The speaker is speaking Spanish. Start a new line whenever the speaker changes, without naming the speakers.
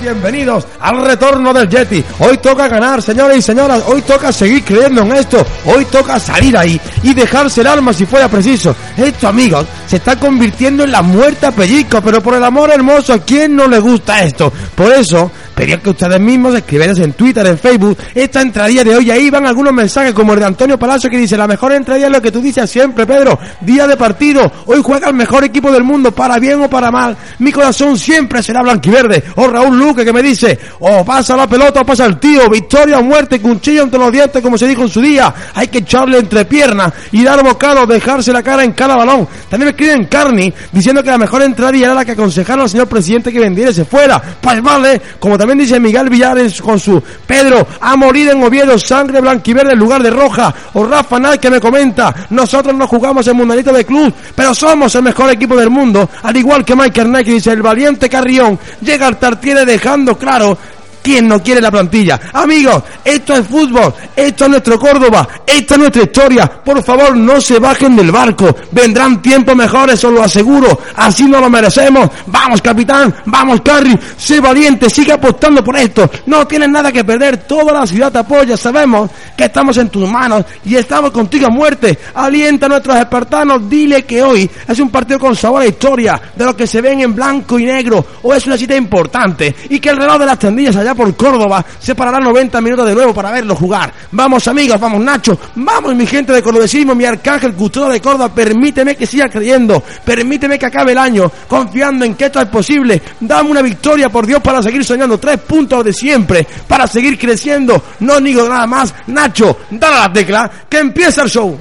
Bienvenidos al retorno del Yeti. Hoy toca ganar, señores y señoras. Hoy toca seguir creyendo en esto. Hoy toca salir ahí y dejarse el alma si fuera preciso. Esto, amigos, se está convirtiendo en la muerte a pellizco. Pero por el amor hermoso, ¿a quién no le gusta esto? Por eso, pedía que ustedes mismos escribieran en Twitter, en Facebook, esta entradilla de hoy. Ahí van algunos mensajes como el de Antonio Palacio que dice, la mejor entradilla es lo que tú dices siempre, Pedro. Día de partido. Hoy juega el mejor equipo del mundo, para bien o para mal. Mi corazón siempre será blanquiverde. O Raúl Luque que me dice, o pasa la pelota o pasa el tío. Victoria o muerte, cuchillo entre los dientes, como se dijo en su día. Hay que echarle entre piernas y dar bocado, dejarse la cara en cada balón. También me escriben Carney diciendo que la mejor entradilla era la que aconsejaron al señor presidente que vendiera se fuera. Pues vale, como también dice Miguel Villares con su Pedro, a morir en Oviedo, sangre blanquiverde en lugar de roja. O Rafa Nal que me comenta, nosotros no jugamos en Mundialito de Club, pero somos el mejor equipo del mundo. Al igual que Michael Knight dice, el valiente Carrión llega al Tartiere dejando claro ¿Quién no quiere la plantilla? Amigos, esto es fútbol, esto es nuestro Córdoba, esta es nuestra historia. Por favor, no se bajen del barco. Vendrán tiempos mejores, os lo aseguro. Así no lo merecemos. Vamos, capitán, vamos, Carry. Sé valiente, sigue apostando por esto. No tienes nada que perder. Toda la ciudad te apoya. Sabemos que estamos en tus manos y estamos contigo a muerte. Alienta a nuestros espartanos. Dile que hoy es un partido con sabor a historia, de lo que se ven en blanco y negro. O es una cita importante y que el reloj de las tendillas por Córdoba se parará 90 minutos de nuevo para verlo jugar. Vamos amigos, vamos Nacho, vamos mi gente de Cordobesismo, mi arcángel custodio de Córdoba, permíteme que siga creyendo, permíteme que acabe el año confiando en que esto es posible. Dame una victoria por Dios para seguir soñando, tres puntos de siempre, para seguir creciendo. No digo nada más, Nacho, dale a la tecla, que empieza el show.